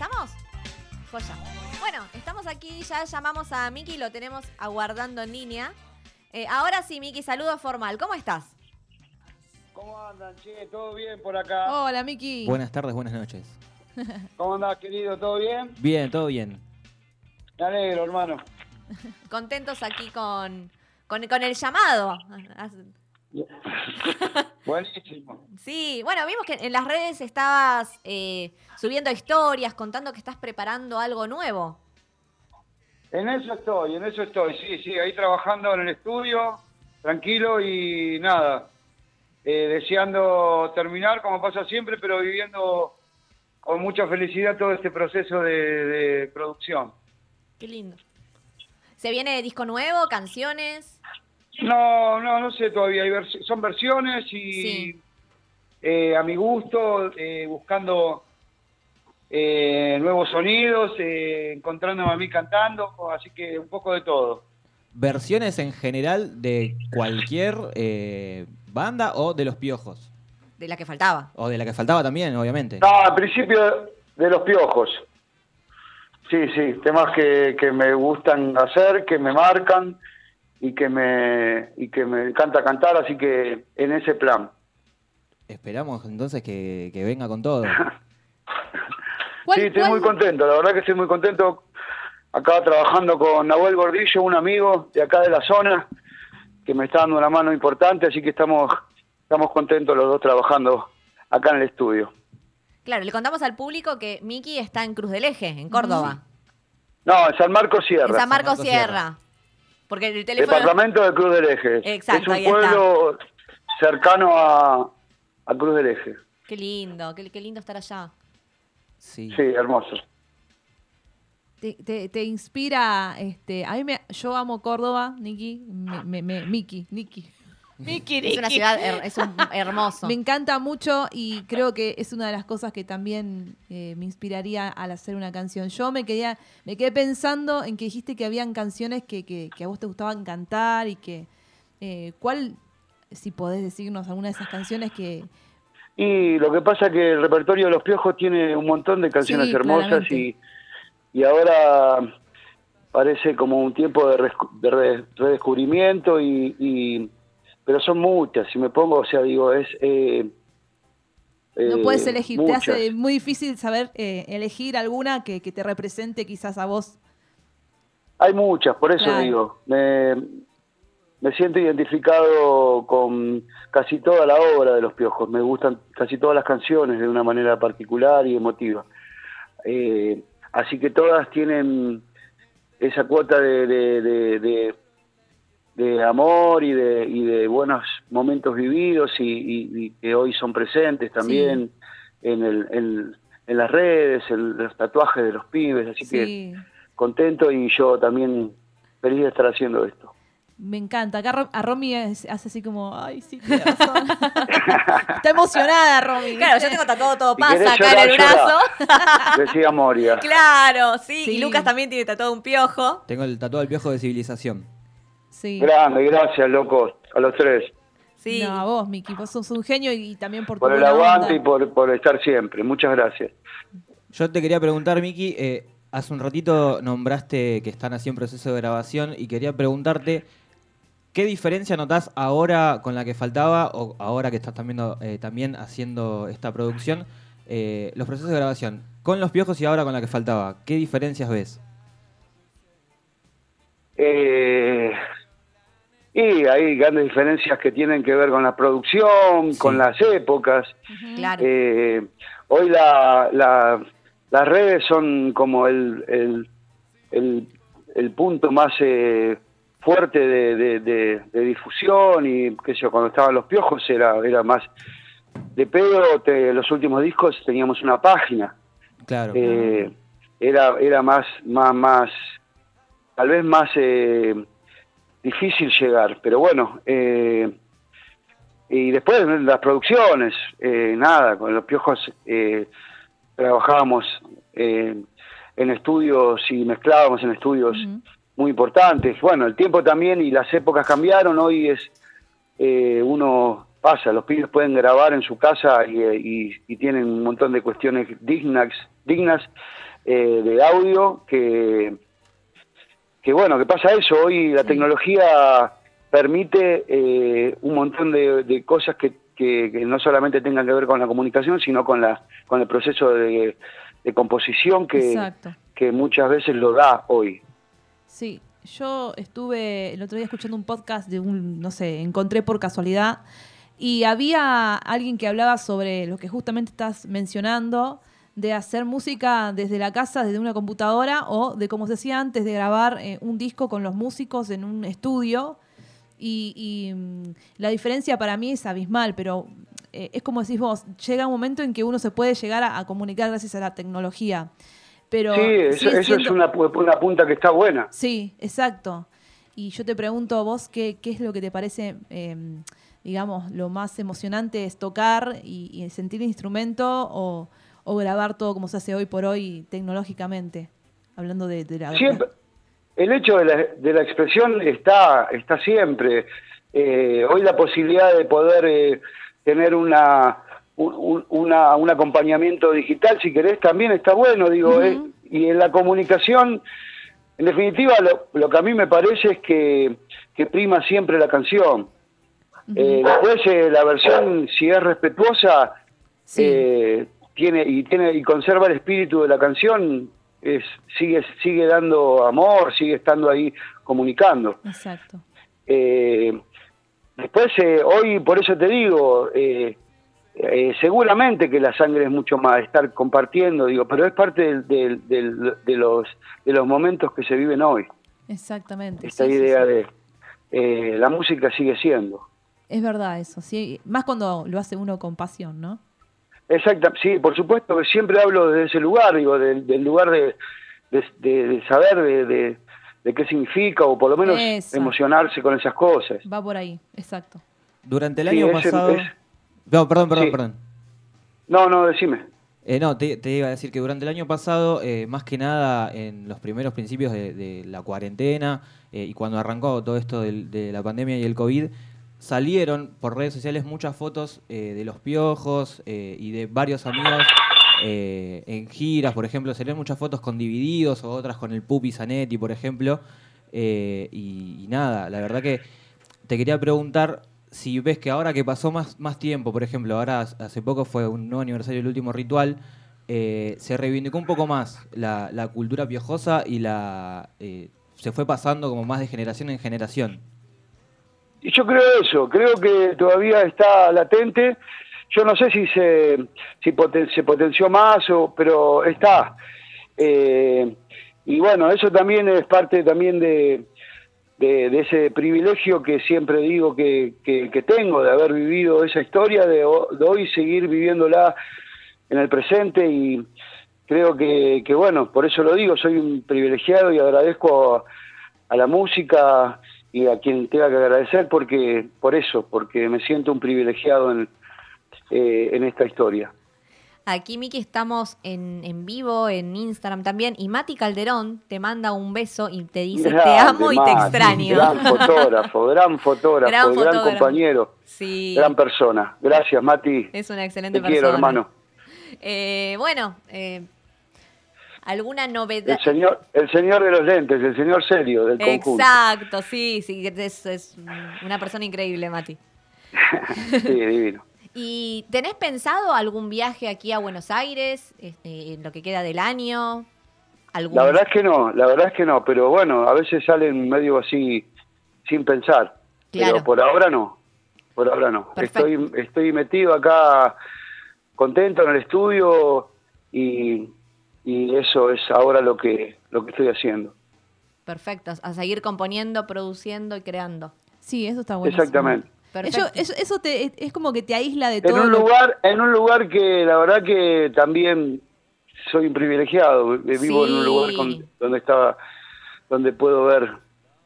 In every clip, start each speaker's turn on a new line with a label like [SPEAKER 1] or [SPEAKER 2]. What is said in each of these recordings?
[SPEAKER 1] ¿Estamos? Joya. Bueno, estamos aquí, ya llamamos a Miki, lo tenemos aguardando en línea. Eh, ahora sí, Miki, saludo formal. ¿Cómo estás?
[SPEAKER 2] ¿Cómo andan, che? ¿Todo bien por acá?
[SPEAKER 3] Hola, Miki.
[SPEAKER 4] Buenas tardes, buenas noches.
[SPEAKER 2] ¿Cómo andás, querido? ¿Todo bien?
[SPEAKER 4] Bien, todo bien.
[SPEAKER 2] Me alegro, hermano.
[SPEAKER 1] Contentos aquí con, con, con el llamado.
[SPEAKER 2] Buenísimo.
[SPEAKER 1] Sí, bueno, vimos que en las redes estabas eh, subiendo historias, contando que estás preparando algo nuevo.
[SPEAKER 2] En eso estoy, en eso estoy, sí, sí, ahí trabajando en el estudio, tranquilo y nada, eh, deseando terminar como pasa siempre, pero viviendo con mucha felicidad todo este proceso de, de producción.
[SPEAKER 1] Qué lindo. ¿Se viene disco nuevo, canciones?
[SPEAKER 2] No, no, no sé todavía, hay vers- son versiones y
[SPEAKER 1] Sí.
[SPEAKER 2] eh, a mi gusto, eh, buscando eh, nuevos sonidos, eh, encontrándome a mí cantando, así que un poco de todo.
[SPEAKER 4] ¿Versiones en general de cualquier eh, banda o de los piojos?
[SPEAKER 1] De la que faltaba.
[SPEAKER 4] O de la que faltaba también, obviamente.
[SPEAKER 2] No, al principio de los piojos. Sí, sí, temas que, que me gustan hacer, que me marcan y que me y que me encanta cantar, así que en ese plan.
[SPEAKER 4] Esperamos entonces que, que venga con todo.
[SPEAKER 3] ¿Cuál-
[SPEAKER 2] sí, estoy
[SPEAKER 3] cuál-
[SPEAKER 2] muy contento, la verdad que estoy muy contento. Acá trabajando con Nahuel Gordillo, un amigo de acá de la zona, que me está dando una mano importante, así que estamos, estamos contentos los dos trabajando acá en el estudio.
[SPEAKER 1] Claro, le contamos al público que Miki está en Cruz del Eje, en Córdoba.
[SPEAKER 2] No, en San Marcos Sierra.
[SPEAKER 1] En San Marcos
[SPEAKER 4] Marcos
[SPEAKER 1] Sierra. Porque el teléfono...
[SPEAKER 2] Departamento de Cruz del Eje.
[SPEAKER 1] Exacto,
[SPEAKER 2] es
[SPEAKER 1] ahí
[SPEAKER 2] un
[SPEAKER 1] está.
[SPEAKER 2] pueblo cercano a, a Cruz del Eje.
[SPEAKER 1] Qué lindo, qué, qué lindo estar allá.
[SPEAKER 4] Sí.
[SPEAKER 2] Sí, hermoso.
[SPEAKER 3] Te, te- te inspira, este, a mí me, yo amo Córdoba, Niki, me, me, me- Miki, Niki.
[SPEAKER 1] Es una ciudad, her- es un hermoso.
[SPEAKER 3] Me encanta mucho y creo que es una de las cosas que también eh, me inspiraría al hacer una canción. Yo me quedé, me quedé pensando en que dijiste que habían canciones que, que- que a vos te gustaban cantar y que, eh, ¿cuál, si podés decirnos alguna de esas canciones que...
[SPEAKER 2] Y lo que pasa es que el repertorio de Los Piojos tiene un montón de canciones
[SPEAKER 3] Sí,
[SPEAKER 2] hermosas y, y ahora parece como un tiempo de, redescubrimiento y, y- pero son muchas, si me pongo, o sea, digo, es... eh,
[SPEAKER 3] No
[SPEAKER 2] eh,
[SPEAKER 3] puedes elegir, te hace muy difícil saber eh, elegir alguna que, que te represente quizás a vos.
[SPEAKER 2] Hay muchas, por eso
[SPEAKER 3] Claro.
[SPEAKER 2] digo, me, me siento identificado con casi toda la obra de Los Piojos, me gustan casi todas las canciones de una manera particular y emotiva. Eh, así que todas tienen esa cuota de, de, de- de- de amor y de, y de buenos momentos vividos y, y- y que hoy son presentes también en, el, en, en las redes, en los tatuajes de los pibes, así que contento y yo también feliz de estar haciendo esto.
[SPEAKER 3] me encanta. Acá a Romy es- hace así como, ay, sí, tenés razón. Está emocionada, Romy.
[SPEAKER 1] Claro, yo tengo tatuado todo pasa acá en el brazo.
[SPEAKER 2] Decía Moria.
[SPEAKER 1] claro, sí.
[SPEAKER 3] Sí.
[SPEAKER 1] Y Lucas también tiene tatuado un piojo.
[SPEAKER 4] Tengo el tatuado del piojo de civilización.
[SPEAKER 3] Sí.
[SPEAKER 2] Grande, gracias, locos, a los tres.
[SPEAKER 1] Sí.
[SPEAKER 3] No, a vos, Miki, vos sos un genio y, y también por tu
[SPEAKER 2] Por el aguante
[SPEAKER 3] onda.
[SPEAKER 2] y por, por estar siempre. Muchas gracias.
[SPEAKER 4] Yo te quería preguntar, Miki, eh, hace un ratito nombraste que están así en proceso de grabación y quería preguntarte, ¿qué diferencia notás ahora con la que faltaba o ahora que estás también, eh, también haciendo esta producción, eh, los procesos de grabación, con los piojos y ahora con la que faltaba? ¿Qué diferencias ves?
[SPEAKER 2] Eh, y hay grandes diferencias que tienen que ver con la producción,
[SPEAKER 4] Sí.
[SPEAKER 2] con las épocas.
[SPEAKER 1] Claro.
[SPEAKER 2] Eh, hoy la, la- las redes son como el, el, el- el punto más eh, fuerte de, de- de- de difusión y qué sé yo, cuando estaban los piojos era, era más de pedo, te- los últimos discos teníamos una página.
[SPEAKER 4] Claro.
[SPEAKER 2] Eh, era era más más más tal vez más eh, difícil llegar pero bueno eh, y después las producciones eh, nada con los piojos eh, trabajábamos eh, en estudios y mezclábamos en estudios muy importantes. Bueno el tiempo también y las épocas cambiaron hoy es eh, uno pasa los pibes pueden grabar en su casa y, y- y tienen un montón de cuestiones dignas dignas eh, de audio que, que, bueno, que pasa eso. Hoy la tecnología permite eh, un montón de, de cosas que, que, que no solamente tengan que ver con la comunicación, sino con, la, con el proceso de, de composición que,
[SPEAKER 3] Exacto.
[SPEAKER 2] que muchas veces lo da hoy.
[SPEAKER 3] Sí, yo estuve el otro día escuchando un podcast de un, no sé, encontré por casualidad y había alguien que hablaba sobre lo que justamente estás mencionando, de hacer música desde la casa, desde una computadora o de como se hacía antes, de grabar eh, un disco con los músicos en un estudio. Y, y, mm, la diferencia para mí es abismal, pero eh, es como decís vos, llega un momento en que uno se puede llegar a, a comunicar gracias a la tecnología. Pero
[SPEAKER 2] sí, eso, es una, pu- una punta que está buena.
[SPEAKER 3] Sí, exacto. Y yo te pregunto a vos qué, qué es lo que te parece, eh, digamos, lo más emocionante es tocar y, y sentir el instrumento o, o grabar todo como se hace hoy por hoy tecnológicamente, hablando de, de la...
[SPEAKER 2] Siempre, el hecho de la, de la expresión está, está siempre. Eh, hoy la posibilidad de poder eh, tener una, un, un- una- un acompañamiento digital, si querés, también está bueno, digo. Eh, y en la comunicación, en definitiva, lo, lo que a mí me parece es que, que prima siempre la canción. Eh, después, eh, la versión, si es respetuosa,
[SPEAKER 3] Sí.
[SPEAKER 2] eh, tiene y tiene y conserva el espíritu de la canción, es sigue sigue dando amor, sigue estando ahí comunicando.
[SPEAKER 3] Exacto.
[SPEAKER 2] Eh, después, eh, hoy, por eso te digo, eh, seguramente que la sangre es mucho más, estar compartiendo, digo, pero es parte del- del- del- de, los, de los momentos que se viven hoy.
[SPEAKER 3] Exactamente.
[SPEAKER 2] Esta
[SPEAKER 3] sí,
[SPEAKER 2] idea
[SPEAKER 3] sí.
[SPEAKER 2] de la música sigue siendo.
[SPEAKER 3] Es verdad eso, sí. Más cuando lo hace uno con pasión, ¿no?
[SPEAKER 2] Exacto, sí, por supuesto que siempre hablo desde ese lugar, digo, del, del lugar de, de, de- de saber de, de- de qué significa o por lo menos
[SPEAKER 3] Eso.
[SPEAKER 2] emocionarse con esas cosas.
[SPEAKER 3] Va por ahí, exacto.
[SPEAKER 4] Durante el
[SPEAKER 2] Sí,
[SPEAKER 4] año
[SPEAKER 2] es-
[SPEAKER 4] pasado...
[SPEAKER 2] es-
[SPEAKER 4] No, perdón, perdón,
[SPEAKER 2] Sí.
[SPEAKER 4] perdón.
[SPEAKER 2] No, no, decime.
[SPEAKER 4] Eh, no, te, te iba a decir que durante el año pasado, eh, más que nada en los primeros principios de, de la cuarentena eh, y cuando arrancó todo esto del- de la pandemia y el COVID, salieron por redes sociales muchas fotos eh, de los piojos eh, y de varios amigos eh, en giras, por ejemplo, salieron muchas fotos con Divididos o otras con el Pupi Zanetti, por ejemplo. eh, y, nada, la verdad que te quería preguntar si ves que ahora que pasó más, más tiempo, por ejemplo, ahora hace poco fue un nuevo aniversario del último ritual, eh, se reivindicó un poco más la, la cultura piojosa y la se fue pasando como más de generación en generación.
[SPEAKER 2] Y yo creo eso, creo que todavía está latente. Yo no sé si se, se potenció más, o, pero está. Eh, y bueno, eso también es parte también de, de, ese privilegio que siempre digo que, que- que tengo, de haber vivido esa historia, de, de hoy seguir viviéndola en el presente y creo que, que, bueno, por eso lo digo, soy un privilegiado y agradezco a la música y a quien tenga que agradecer porque por eso, porque me siento un privilegiado en, eh, en esta historia.
[SPEAKER 1] Aquí, Miki, estamos en, en vivo, en Instagram también. Y Mati Calderón te manda un beso y te dice: Te amo y te extraño.
[SPEAKER 2] Gran fotógrafo, gran fotógrafo,
[SPEAKER 1] Gran
[SPEAKER 2] gran,
[SPEAKER 1] fotógrafo.
[SPEAKER 2] compañero,
[SPEAKER 1] Sí,
[SPEAKER 2] gran persona. Gracias, Mati.
[SPEAKER 1] es una excelente
[SPEAKER 2] Te
[SPEAKER 1] persona.
[SPEAKER 2] quiero, hermano.
[SPEAKER 1] Eh, bueno, eh, ¿alguna novedad?
[SPEAKER 2] El señor, el señor de los lentes, el señor serio del conjunto.
[SPEAKER 1] Exacto, sí, sí, es, es una persona increíble, Mati.
[SPEAKER 2] Sí, divino.
[SPEAKER 1] ¿Y tenés pensado algún viaje aquí a Buenos Aires este, en lo que queda del año? ¿Algún...
[SPEAKER 2] La verdad es que no, la verdad es que no, pero bueno, a veces salen medio así sin pensar.
[SPEAKER 1] Claro.
[SPEAKER 2] Pero por ahora no, por ahora no.
[SPEAKER 1] Perfecto.
[SPEAKER 2] Estoy, estoy metido acá contento en el estudio y, y eso es ahora lo que, lo que estoy haciendo.
[SPEAKER 1] Perfecto, a seguir componiendo, produciendo y creando.
[SPEAKER 3] Sí, eso está bueno.
[SPEAKER 2] Exactamente.
[SPEAKER 1] Perfecto.
[SPEAKER 3] Eso, eso, eso te, es- como que te aísla de
[SPEAKER 2] En
[SPEAKER 3] todo.
[SPEAKER 2] un lugar, en un lugar que la verdad que también soy un privilegiado, vivo en un lugar con- donde estaba, donde puedo ver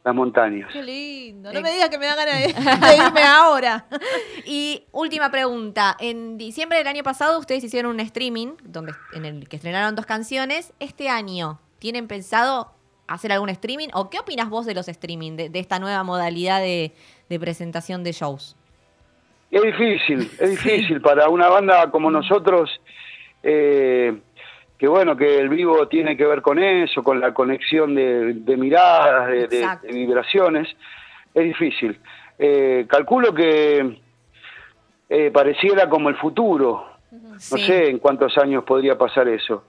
[SPEAKER 2] las montañas.
[SPEAKER 3] Qué lindo.
[SPEAKER 1] Eh.
[SPEAKER 3] No me digas que me da ganas de, de irme ahora.
[SPEAKER 1] Y última pregunta. En diciembre del año pasado ustedes hicieron un streaming donde, en el que estrenaron dos canciones. Este año, ¿tienen pensado hacer algún streaming? ¿O qué opinas vos de los streaming, de, de esta nueva modalidad de, de presentación de shows?
[SPEAKER 2] Es difícil, es difícil para una banda como nosotros. eh, que bueno, que el vivo tiene que ver con eso, con la conexión de, de miradas, de, de-
[SPEAKER 1] Exacto.
[SPEAKER 2] de vibraciones, es difícil. Eh, calculo que eh, pareciera como el futuro, no sé en cuántos años podría pasar eso.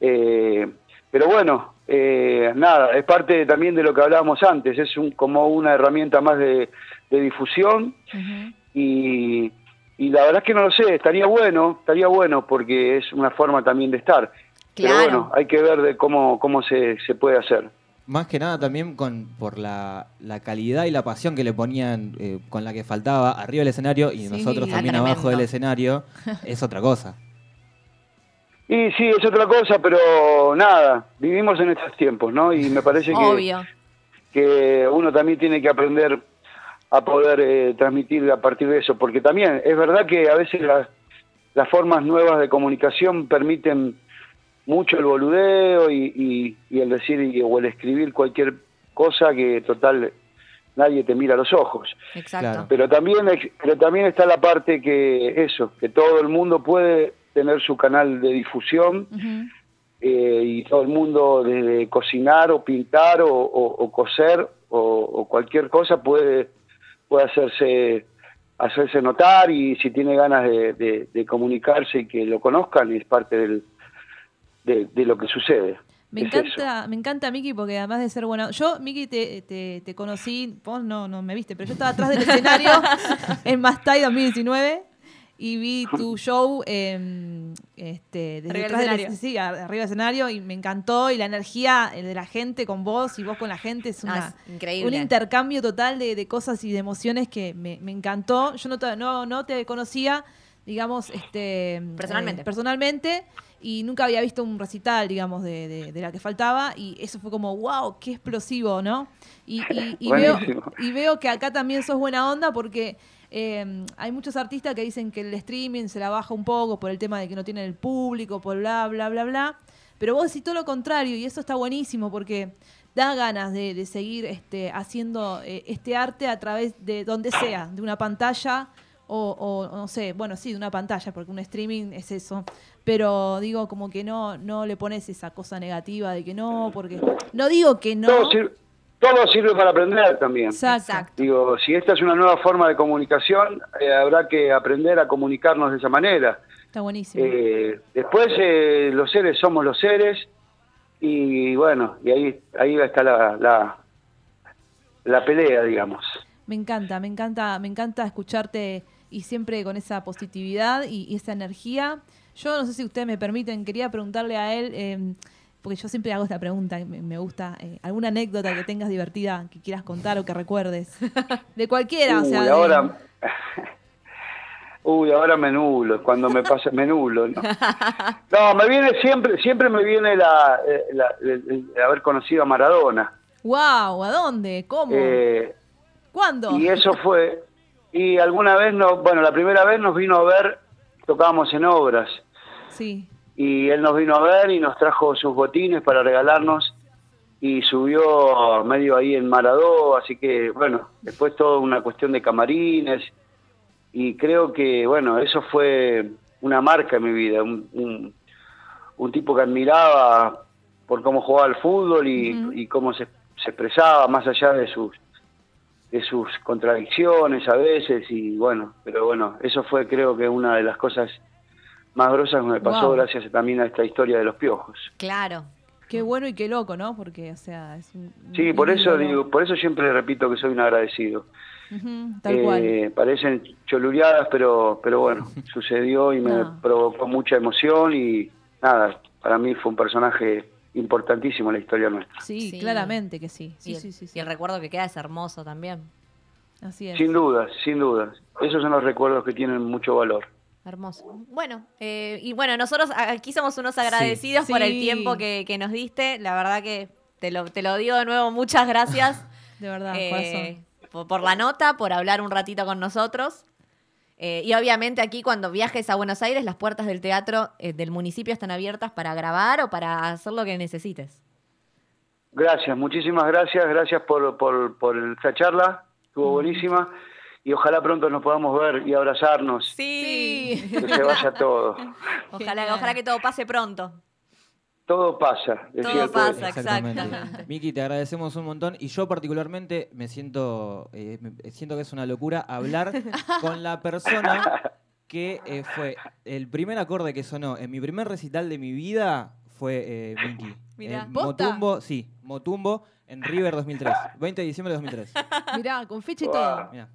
[SPEAKER 2] Eh, pero bueno, eh, nada, es parte también de lo que hablábamos antes, es un, como una herramienta más de, difusión
[SPEAKER 3] Ujú.
[SPEAKER 2] y, y la verdad es que no lo sé, estaría bueno, estaría bueno porque es una forma también de estar. Pero
[SPEAKER 1] Claro.
[SPEAKER 2] bueno, hay que ver de cómo, cómo se, se puede hacer.
[SPEAKER 4] Más que nada también con por la, la calidad y la pasión que le ponían eh, con la que faltaba arriba del escenario y
[SPEAKER 3] Sí,
[SPEAKER 4] nosotros
[SPEAKER 1] ah,
[SPEAKER 4] también
[SPEAKER 1] tremendo.
[SPEAKER 4] abajo del escenario, es otra cosa.
[SPEAKER 2] Y sí, es otra cosa, pero nada, vivimos en estos tiempos, ¿no? Y me parece que,
[SPEAKER 1] Obvio.
[SPEAKER 2] que uno también tiene que aprender a poder eh, transmitir a partir de eso, porque también es verdad que a veces las, las formas nuevas de comunicación permiten mucho el boludeo y, y- y el decir y- o el escribir cualquier cosa que total nadie te mira a los ojos.
[SPEAKER 1] Exacto.
[SPEAKER 2] Pero también, pero también está la parte que eso, que todo el mundo puede tener su canal de difusión eh, y todo el mundo desde cocinar o pintar o, o- o coser o, o cualquier cosa puede, puede hacerse hacerse notar y si tiene ganas de, de- de comunicarse y que lo conozcan es parte del, de, de lo que sucede.
[SPEAKER 3] Me
[SPEAKER 2] Es
[SPEAKER 3] encanta, me encanta Miki porque además de ser buena, yo Miki te, te, te conocí, vos no, no me viste, pero yo estaba atrás del escenario en Mastai 2019 y vi tu show eh, este, desde
[SPEAKER 1] Arriba del escenario.
[SPEAKER 3] sí, arriba del escenario y me encantó y la energía eh, de la gente con vos y vos con la gente es una,
[SPEAKER 1] es increíble.
[SPEAKER 3] un intercambio total de, de cosas y de emociones que me, me encantó. Yo no te, no, no te conocía, digamos, este
[SPEAKER 1] Personalmente.
[SPEAKER 3] eh, personalmente y nunca había visto un recital, digamos, de, de- de la que faltaba y eso fue como, wow, qué explosivo, ¿no? Y, y- y veo, y veo que acá también sos buena onda porque eh, hay muchos artistas que dicen que el streaming se la baja un poco por el tema de que no tienen el público, por bla, bla, bla, bla. Pero vos decís todo lo contrario y eso está buenísimo porque da ganas de, seguir este, haciendo eh, este arte a través de donde sea, de una pantalla o, o, no sé, bueno, sí, de una pantalla, porque un streaming es eso. Pero digo, como que no, no le pones esa cosa negativa de que no, porque no digo que no.
[SPEAKER 2] Todo sirve para aprender también.
[SPEAKER 3] Exacto.
[SPEAKER 2] Digo, si esta es una nueva forma de comunicación, eh, habrá que aprender a comunicarnos de esa manera.
[SPEAKER 3] Está buenísimo.
[SPEAKER 2] Eh, después eh, los seres somos los seres y bueno, y ahí ahí está la, la, la pelea, digamos.
[SPEAKER 3] Me encanta, me encanta, me encanta escucharte y siempre con esa positividad y, y esa energía. Yo no sé si ustedes me permiten, quería preguntarle a él, eh, porque yo siempre hago esta pregunta, me, me gusta, eh, alguna anécdota que tengas divertida que quieras contar o que recuerdes. De cualquiera, o sea.
[SPEAKER 2] Uy,
[SPEAKER 3] de-
[SPEAKER 2] ahora Uy, ahora me nulo, cuando me pasa me nulo, ¿no? No, me viene siempre siempre me viene la, eh, la- haber conocido a Maradona.
[SPEAKER 3] ¡Wow! ¿A dónde? ¿Cómo?
[SPEAKER 2] Eh,
[SPEAKER 3] ¿Cuándo?
[SPEAKER 2] Y eso fue, y alguna vez, no, bueno, la primera vez nos vino a ver, tocábamos en obras,
[SPEAKER 3] Sí.
[SPEAKER 2] Y él nos vino a ver y nos trajo sus botines para regalarnos, y subió medio ahí en Maradó, así que, bueno, después todo una cuestión de camarines, y creo que, bueno, eso fue una marca en mi vida, un, un, un tipo que admiraba por cómo jugaba al fútbol y cómo se, se expresaba más allá de sus de sus contradicciones a veces y bueno, pero bueno, eso fue creo que una de las cosas más grosas que me pasó
[SPEAKER 3] Wow.
[SPEAKER 2] gracias también a esta historia de los piojos.
[SPEAKER 1] Claro.
[SPEAKER 3] Qué bueno y qué loco, ¿no? Porque, o sea, es un.
[SPEAKER 2] Sí,
[SPEAKER 3] un
[SPEAKER 2] por eso digo, por eso siempre repito que soy un agradecido.
[SPEAKER 3] Ujú, tal cual.
[SPEAKER 2] Eh, parecen choluriadas, pero pero bueno, sucedió y me
[SPEAKER 3] No.
[SPEAKER 2] provocó mucha emoción y nada, para mí fue un personaje importantísimo en la historia nuestra.
[SPEAKER 3] Sí,
[SPEAKER 1] Sí.
[SPEAKER 3] claramente que sí. Sí,
[SPEAKER 1] y, el,
[SPEAKER 3] sí, sí, sí.
[SPEAKER 1] y el recuerdo que queda es hermoso también.
[SPEAKER 3] Así es.
[SPEAKER 2] Sin dudas, sin dudas. Esos son los recuerdos que tienen mucho valor.
[SPEAKER 1] Hermoso. Bueno, eh, y bueno, nosotros aquí somos unos agradecidos
[SPEAKER 3] Sí.
[SPEAKER 1] por el tiempo que, que nos diste. La verdad que te lo, te lo digo de nuevo, muchas gracias
[SPEAKER 3] De verdad,
[SPEAKER 1] eh, por, por la nota, por hablar un ratito con nosotros. Eh, y obviamente aquí cuando viajes a Buenos Aires, las puertas del teatro eh, del municipio están abiertas para grabar o para hacer lo que necesites.
[SPEAKER 2] Gracias, muchísimas gracias, gracias por, por, por esta charla, estuvo buenísima y ojalá pronto nos podamos ver y abrazarnos,
[SPEAKER 1] Sí.
[SPEAKER 2] que se vaya todo.
[SPEAKER 1] Ojalá, ojalá que todo pase pronto.
[SPEAKER 2] Todo pasa, decía
[SPEAKER 1] Todo pasa. exactamente.
[SPEAKER 4] Miki, te agradecemos un montón y yo particularmente me siento, eh, me- siento que es una locura hablar con la persona que eh, fue el primer acorde que sonó en mi primer recital de mi vida fue eh, Miki. Motumbo, sí, Motumbo en River 2003, 20 de diciembre de 2003.
[SPEAKER 3] Mirá, con fecha y
[SPEAKER 2] Wow.
[SPEAKER 3] todo.
[SPEAKER 4] Mirá.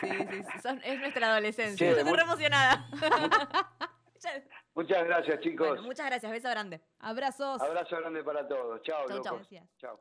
[SPEAKER 1] Sí, sí, sí, son- es nuestra adolescencia.
[SPEAKER 2] Sí,
[SPEAKER 1] Yo estoy
[SPEAKER 2] muy-
[SPEAKER 1] re emocionada.
[SPEAKER 2] Muchas gracias, chicos.
[SPEAKER 1] bueno, muchas gracias. Beso grande.
[SPEAKER 3] Abrazos.
[SPEAKER 2] Abrazo grande para todos. Chao.
[SPEAKER 3] Gracias.
[SPEAKER 2] Chao.